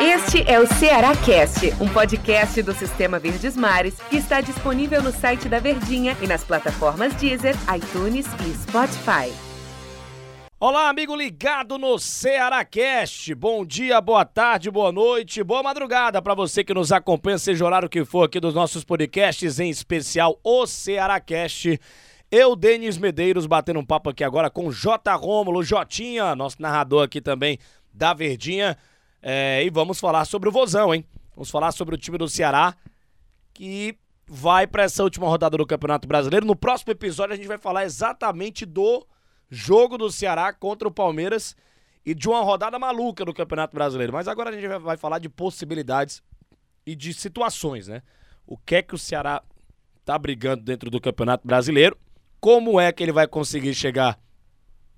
Este é o Ceará Cast, um podcast do Sistema Verdes Mares que está disponível no site da Verdinha e nas plataformas Deezer, iTunes e Spotify. Olá, amigo ligado no Ceará Cast. Bom dia, boa tarde, boa noite, boa madrugada para você que nos acompanha, seja o horário que for aqui dos nossos podcasts, em especial o Ceará Cast. Eu, Denis Medeiros, batendo um papo aqui agora com J. Rômulo, Jotinha, nosso narrador aqui também da Verdinha. É, e vamos falar sobre o Vozão, hein? Vamos falar sobre o time do Ceará que vai para essa última rodada do Campeonato Brasileiro. No próximo episódio a gente vai falar exatamente do jogo do Ceará contra o Palmeiras e de uma rodada maluca do Campeonato Brasileiro. Mas agora a gente vai falar de possibilidades e de situações, né? O que é que o Ceará tá brigando dentro do Campeonato Brasileiro? Como é que ele vai conseguir chegar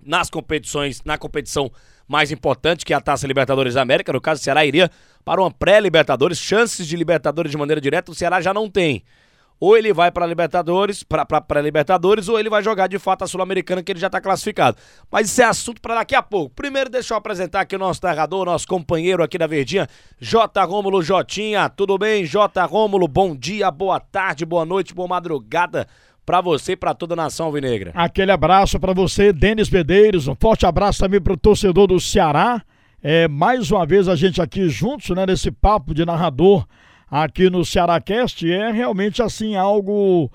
nas competições, na competição mais importante, que a Taça Libertadores da América. No caso, o Ceará iria para uma pré-Libertadores, chances de Libertadores de maneira direta, o Ceará já não tem. Ou ele vai para Libertadores, para pré-Libertadores, ou ele vai jogar de fato a Sul-Americana, que ele já está classificado. Mas isso é assunto para daqui a pouco. Primeiro, deixa eu apresentar aqui o nosso narrador, nosso companheiro aqui da Verdinha, J. Rômulo Jotinha. Tudo bem, J. Rômulo? Bom dia, boa tarde, boa noite, boa madrugada para você e para toda a nação alvinegra. Aquele abraço para você, Denis Medeiros. Um forte abraço também para o torcedor do Ceará. É, mais uma vez a gente aqui juntos, né, nesse papo de narrador aqui no Cearácast. É realmente assim algo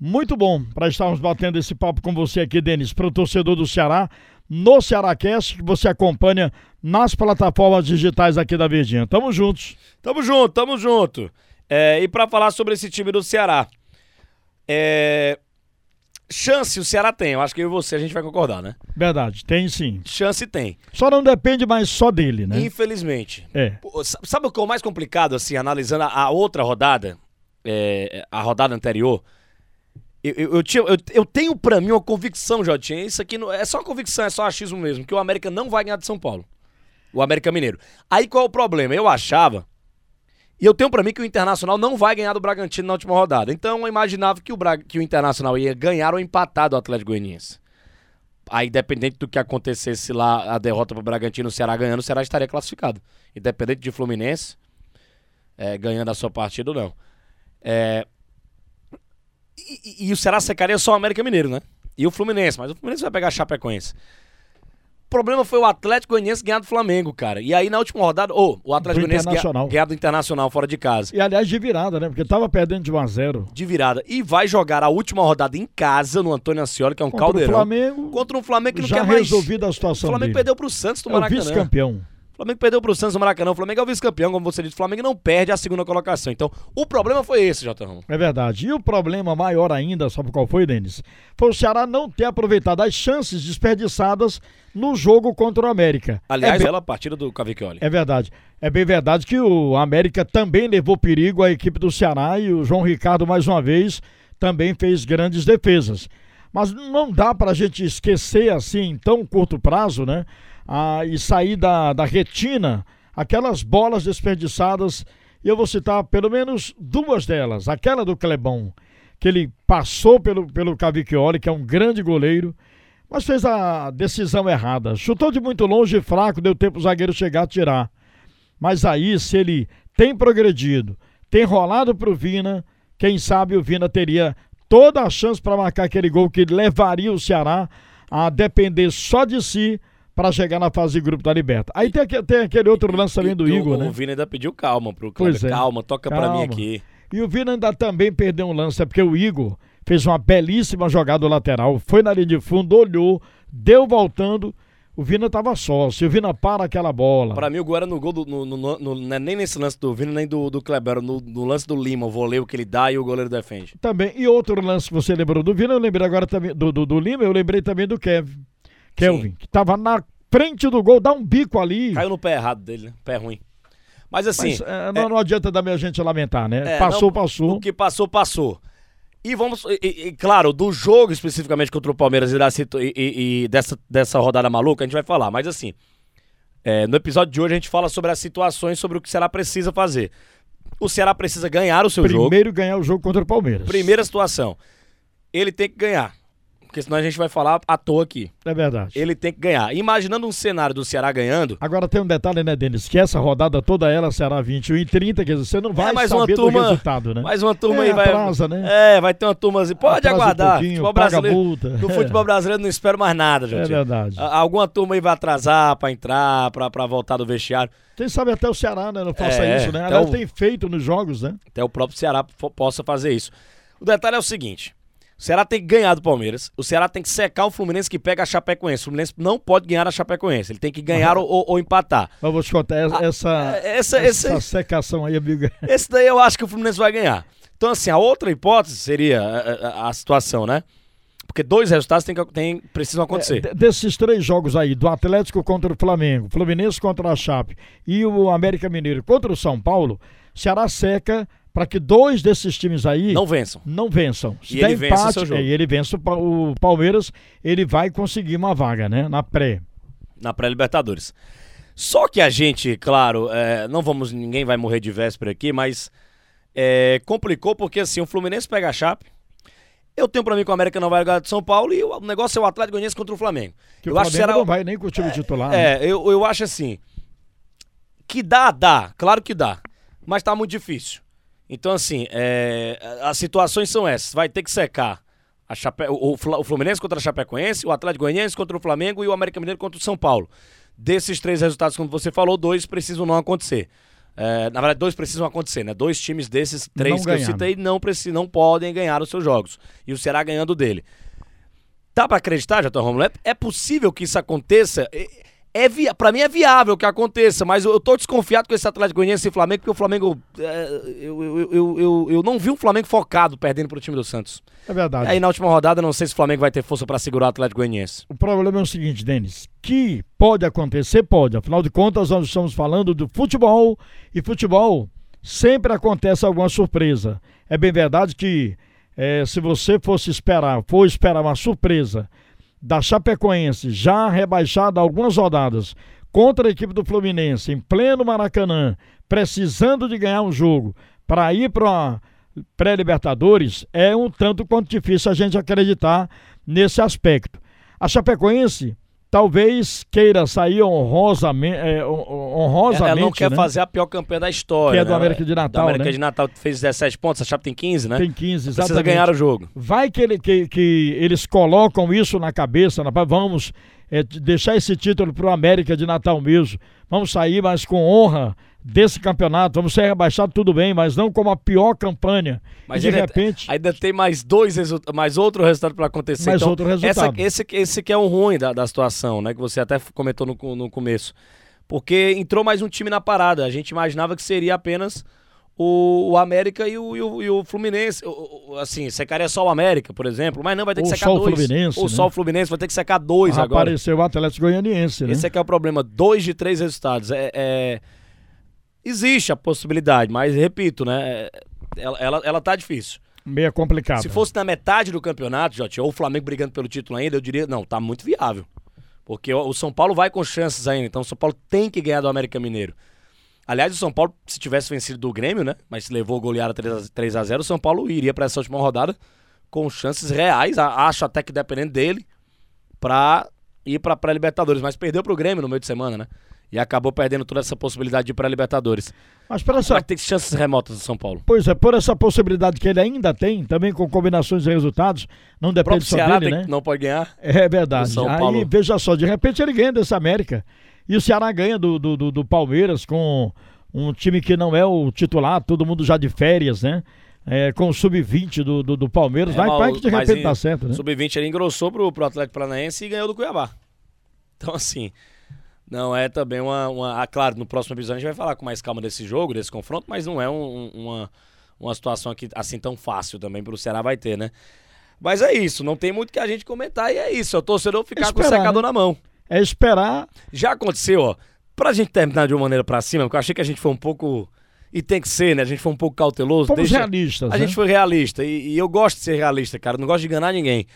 muito bom para estarmos batendo esse papo com você aqui, Denis, para o torcedor do Ceará, no Cearácast, que você acompanha nas plataformas digitais aqui da Verdinha. Tamo juntos. Tamo junto, tamo junto. É, e para falar sobre esse time do Ceará, é... Chance o Ceará tem, eu acho que eu e você a gente vai concordar, né? Verdade, tem sim. Chance tem. Só não depende mais só dele, né? Infelizmente. É. Sabe o que é o mais complicado, assim, analisando a, outra rodada, é, a rodada anterior? Eu, eu, eu, tinha, eu, eu tenho pra mim uma convicção, Jotinha, isso aqui não, é só convicção, é só achismo mesmo, que o América não vai ganhar de São Paulo. O América Mineiro. Aí qual é o problema? Eu achava e eu tenho para mim que o Internacional não vai ganhar do Bragantino na última rodada. Então eu imaginava que o, Bra... que o Internacional ia ganhar ou empatar do Atlético Goianiense. Aí, independente do que acontecesse lá, a derrota pro Bragantino, o Ceará ganhando, o Ceará estaria classificado. Independente de Fluminense é, ganhando a sua partida ou não. É... E, e, e, o Ceará secaria só o América Mineiro, né? E o Fluminense, mas o Fluminense vai pegar a Chapecoense problema foi o Atlético Goianiense ganhar do Flamengo, cara. E aí na última rodada, ou oh, o Atlético Goianiense ganhar, do Internacional fora de casa. E aliás de virada, né? Porque tava perdendo de 1 a 0. De virada. E vai jogar a última rodada em casa no Antônio Ascioli, que é um contra caldeirão. O Flamengo contra um Flamengo que não já quer mais. resolvida a situação O Flamengo dele. perdeu pro Santos do é Maracanã. Vice-campeão. Flamengo perdeu pro Santos no Maracanã. O Flamengo é o vice-campeão, como você disse. O Flamengo não perde a segunda colocação. Então, o problema foi esse, Jota Ramos. É verdade. E o problema maior ainda, sabe qual foi, Denis? Foi o Ceará não ter aproveitado as chances desperdiçadas no jogo contra o América. Aliás, é bela partida do Cavicchioli. É verdade. É bem verdade que o América também levou perigo à equipe do Ceará e o João Ricardo, mais uma vez, também fez grandes defesas. Mas não dá para a gente esquecer assim em tão curto prazo, né? E sair da, da retina aquelas bolas desperdiçadas. E eu vou citar pelo menos duas delas. Aquela do Clebão, que ele passou pelo, pelo Cavicchioli, que é um grande goleiro, mas fez a decisão errada. Chutou de muito longe fraco, deu tempo o zagueiro chegar a tirar. Mas aí, se ele tem progredido, tem rolado para o Vina, quem sabe o Vina teria toda a chance para marcar aquele gol que levaria o Ceará a depender só de si para chegar na fase de grupo da Liberta. Aí tem, tem aquele outro lance também do Igor, né? O Vina ainda pediu calma pro Cláudio. É. Calma, toca para mim aqui. E o Vina ainda também perdeu um lance, é porque o Igor fez uma belíssima jogada lateral, foi na linha de fundo, olhou, deu voltando. O Vina tava só. Se o Vina para aquela bola. Para mim, o gol era no gol do. No, no, no, é nem nesse lance do Vina, nem do, do Kleber. No, no lance do Lima, o voleio que ele dá e o goleiro defende. Também. E outro lance que você lembrou do Vina, eu lembrei agora também do, do, do Lima, eu lembrei também do Kevin. Kelvin, Sim. que tava na frente do gol, dá um bico ali. Caiu no pé errado dele, né? Pé ruim. Mas assim. Mas, é, não, é, não, adianta também a gente lamentar, né? É, passou, não, passou. O que passou, passou. E vamos. E, e, claro, do jogo especificamente contra o Palmeiras e, da, e, e, dessa, dessa rodada maluca, a gente vai falar. Mas assim. É, no episódio de hoje a gente fala sobre as situações, sobre o que o Ceará precisa fazer. O Ceará precisa ganhar o seu Primeiro jogo. Primeiro ganhar o jogo contra o Palmeiras. Primeira situação. Ele tem que ganhar porque senão a gente vai falar à toa aqui. É verdade. Ele tem que ganhar. Imaginando um cenário do Ceará ganhando. Agora tem um detalhe, né, Denis? Que essa rodada toda ela será 21 e 30, quer dizer, você não vai é, mais saber uma turma, do resultado, né? Mais uma turma é, aí vai. Atrasa, né? É, vai ter uma turma assim. Pode Atrasa aguardar. Um futebol brasileiro, multa. no futebol brasileiro não espero mais nada, gente. É verdade. Alguma turma aí vai atrasar pra entrar, pra, pra voltar do vestiário. Quem sabe até o Ceará, né? Não faça É, isso, né? até o- tem feito nos jogos, né? Até o próprio Ceará possa fazer isso. O detalhe é o seguinte: o Ceará tem que ganhar do Palmeiras, o Ceará tem que secar o Fluminense que pega a Chapecoense. O Fluminense não pode ganhar a Chapecoense, ele tem que ganhar ou, ou- ou empatar. Mas vou te contar, essa, essa, Ah, Essa, essa esse, secação aí, amigo. esse daí eu acho que o Fluminense vai ganhar. Então, assim, a outra hipótese seria a, a- a situação, né? Porque dois resultados tem que, tem, precisam acontecer. É, de- desses três jogos aí, do Atlético contra o Flamengo, Fluminense contra a Chape e o América Mineiro contra o São Paulo, Ceará seca para que dois desses times aí não vençam. não vençam. Se E der ele vence o empate, seu jogo. é, e ele vence o, Pa- o Palmeiras, ele vai conseguir uma vaga, né? Na pré. na pré-Libertadores. Só que a gente, claro, é, não vamos, ninguém vai morrer de véspera aqui, mas é, complicou porque assim, o Fluminense pega a Chape. Eu tenho pra mim que o América não vai ganhar de São Paulo e o negócio é o Atlético Goianiense contra o Flamengo. Que eu o acho que Flamengo será não vai nem com o time titular. né? É, eu, eu acho assim que dá, dá, claro que dá, mas tá muito difícil. Então assim, é, as situações são essas. Vai ter que secar a Chape... o, o Fluminense contra a Chapecoense, o Atlético Goianiense contra o Flamengo e o América Mineiro contra o São Paulo. Desses três resultados, como você falou, dois precisam não acontecer. É, na verdade, dois precisam acontecer, né? Dois times desses três Não que eu citei não, precisam, não podem ganhar os seus jogos. E o Ceará ganhando dele. Dá pra acreditar, Jatão Romulo? É, é possível que isso aconteça? É, é via... Pra mim é viável que aconteça, mas eu, eu tô desconfiado com esse Atlético Goianiense e Flamengo, porque o Flamengo. é, eu, eu, eu, eu, não vi um Flamengo focado perdendo pro time do Santos. É verdade. Aí na última rodada, não sei se o Flamengo vai ter força pra segurar o Atlético Goianiense. O problema é o seguinte, Denis, que pode acontecer, pode. Afinal de contas, nós estamos falando do futebol e futebol sempre acontece alguma surpresa. É bem verdade que eh, se você fosse esperar, for esperar uma surpresa da Chapecoense já rebaixada algumas rodadas contra a equipe do Fluminense em pleno Maracanã, precisando de ganhar um jogo para ir para pré-libertadores, é um tanto quanto difícil a gente acreditar nesse aspecto. A Chapecoense talvez queira sair honrosamente, é, hon- honrosamente Ela não quer né? fazer a pior campanha da história. Que é do né? América de Natal, Do América né? de Natal fez 17 pontos, a Chape tem 15, né? Tem 15, Precisa exatamente. ganhar o jogo. Vai que, ele- que- que eles colocam isso na cabeça, rapaz, vamos é, de- deixar esse título para o América de Natal mesmo. Vamos sair, mas com honra desse campeonato. Vamos ser rebaixados, tudo bem, mas não como a pior campanha. Mas e de ainda- repente, Ainda tem mais dois mais outro resultado pra acontecer. Mais então, outro resultado. Essa, esse, esse que é o ruim da, da situação, né? Que você até comentou no, no começo. Porque entrou mais um time na parada. A gente imaginava que seria apenas o, o América e o, e o, e o Fluminense. O- o- assim, secaria só o América, por exemplo. Mas não, vai ter que Ou secar só o dois. Fluminense, Ou né? só o Fluminense, vai ter que secar dois agora. apareceu o Atlético Goianiense, né? Esse é que é o problema. Dois de três resultados. É, é- Existe a possibilidade, mas repito, né? é- Ela, ela, ela tá difícil. Meio complicado. Se fosse na metade do campeonato, Jote, ou o Flamengo brigando pelo título ainda, eu diria, não, tá muito viável. Porque o o São Paulo vai com chances ainda, então o São Paulo tem que ganhar do América Mineiro. Aliás, o São Paulo, se tivesse vencido do Grêmio, né? Mas levou goleada 3 a 0 o São Paulo iria pra essa última rodada com chances reais, acho até que dependendo dele, pra ir pra pré-Libertadores. Mas perdeu pro Grêmio no meio de semana, né? E acabou perdendo toda essa possibilidade de ir pra Libertadores. Mas para essa, Vai ter chances remotas do São Paulo. Pois é, por essa possibilidade que ele ainda tem, também com combinações de resultados, não O depende só Ceará dele, tem né? não pode ganhar. É verdade. São Aí, Paulo. veja só, de repente ele ganha desse América. E o Ceará ganha do, do, do- do Palmeiras com um time que não é o titular, todo mundo já de férias, né? É, com o sub-20 do, do, do Palmeiras. É, vai, vai que de repente em- dá certo, né? Sub-20 ele engrossou pro, pro Atlético Paranaense e ganhou do Cuiabá. Então, assim, não é também uma, uma. ah, claro, no próximo episódio a gente vai falar com mais calma desse jogo, desse confronto, mas não é um- um- uma, uma situação aqui assim tão fácil também pro Ceará vai ter, né? Mas é isso, não tem muito que a gente comentar e é isso. É o torcedor ficar com o Esperar, secador né? na mão. É esperar. Já aconteceu, ó. Pra gente terminar de uma maneira pra cima, porque eu achei que a gente foi um pouco. E tem que ser, né? A gente foi um pouco cauteloso. Fomos deixa- realistas. A né? gente foi realista. E, e eu gosto de ser realista, cara. eu Não gosto de enganar ninguém.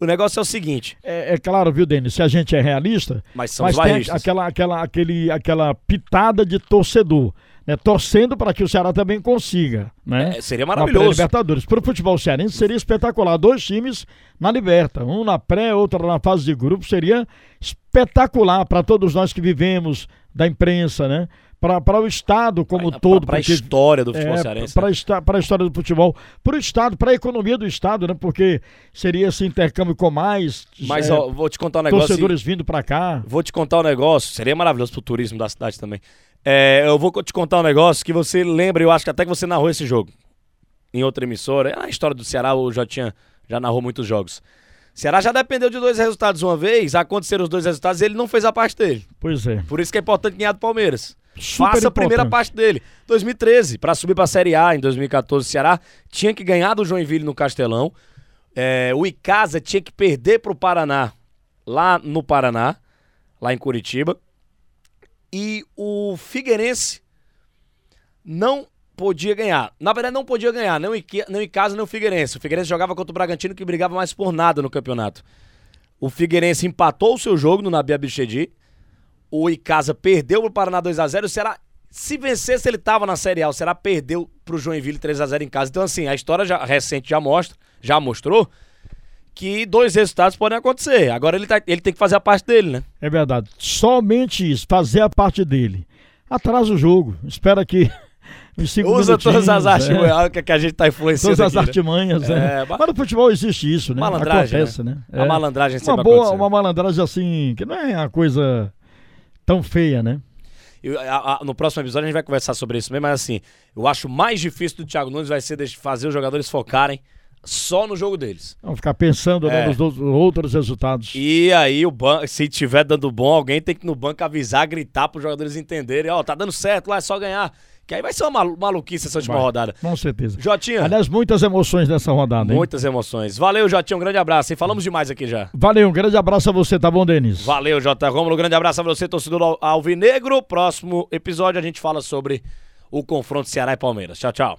O negócio é o seguinte, É, é claro, viu, Denis? Se a gente é realista, mas somos mas tem aquela, aquela, aquele, aquela pitada de torcedor. Né, torcendo para que o Ceará também consiga, né? É, seria maravilhoso. Libertadores. Para o futebol cearense seria espetacular. Dois times na Liberta, um na pré, outro na fase de grupo, seria espetacular para todos nós que vivemos da imprensa, né? para o Estado como pra, todo. Para a história do futebol é, cearense. Para a história do futebol. Para o Estado, para a economia do Estado, né? Porque seria esse intercâmbio com mais. Mas é, ó, vou te contar um negócio. Torcedores vindo para cá. Vou te contar um negócio. Seria maravilhoso para o turismo da cidade também. É, eu vou te contar um negócio que você lembra, eu acho que até que você narrou esse jogo em outra emissora. É a história do Ceará, eu já tinha já narrou muitos jogos. Ceará já dependeu de dois resultados uma vez, aconteceram os dois resultados e ele não fez a parte dele. Pois é. Por isso que é importante ganhar do Palmeiras. Super Faça a primeira parte dele. 2013, para subir para a Série A em 2014, o Ceará tinha que ganhar do Joinville no Castelão. É, o Icasa tinha que perder para o Paraná, lá no Paraná, lá em Curitiba. E o Figueirense não podia ganhar. Na verdade, não podia ganhar, nem o Icasa nem o Figueirense. O Figueirense jogava contra o Bragantino, que brigava mais por nada no campeonato. O Figueirense empatou o seu jogo no Nabi Abichedi o Icasa perdeu pro Paraná 2x0, o se vencesse, ele tava na Série A, o Ceará perdeu pro Joinville 3x0 em casa. Então, assim, a história já, recente já mostra, já mostrou que dois resultados podem acontecer. Agora ele, tá, ele tem que fazer a parte dele, né? É verdade. Somente isso, fazer a parte dele. Atrasa o jogo. Espera que. Usa todas as artimanhas é. que a gente tá influenciando. Todas as aqui, né? artimanhas, né? é. Mas no futebol existe isso, né? Malandragem. Acontece, né? né? A é. malandragem uma boa, Uma malandragem assim, que não é uma coisa tão feia, né? Eu, a, a, no próximo episódio a gente vai conversar sobre isso mesmo, mas assim, eu acho mais difícil do Thiago Nunes vai ser fazer os jogadores focarem só no jogo deles. Não ficar pensando né, é. nos outros resultados. E aí, o banco, se tiver dando bom, alguém tem que no banco avisar, gritar para os jogadores entenderem: ó, oh, tá dando certo lá, é só ganhar. Que aí vai ser uma maluquice essa última vai, rodada. Com certeza. Jotinha. Aliás, muitas emoções nessa rodada, hein? Muitas emoções. Valeu, Jotinha. Um grande abraço. E falamos demais aqui já. Valeu, um grande abraço a você, tá bom, Denis? Valeu, Jota Romulo. Um grande abraço a você, torcedor Alvinegro. Próximo episódio a gente fala sobre o confronto Ceará e Palmeiras. Tchau, tchau.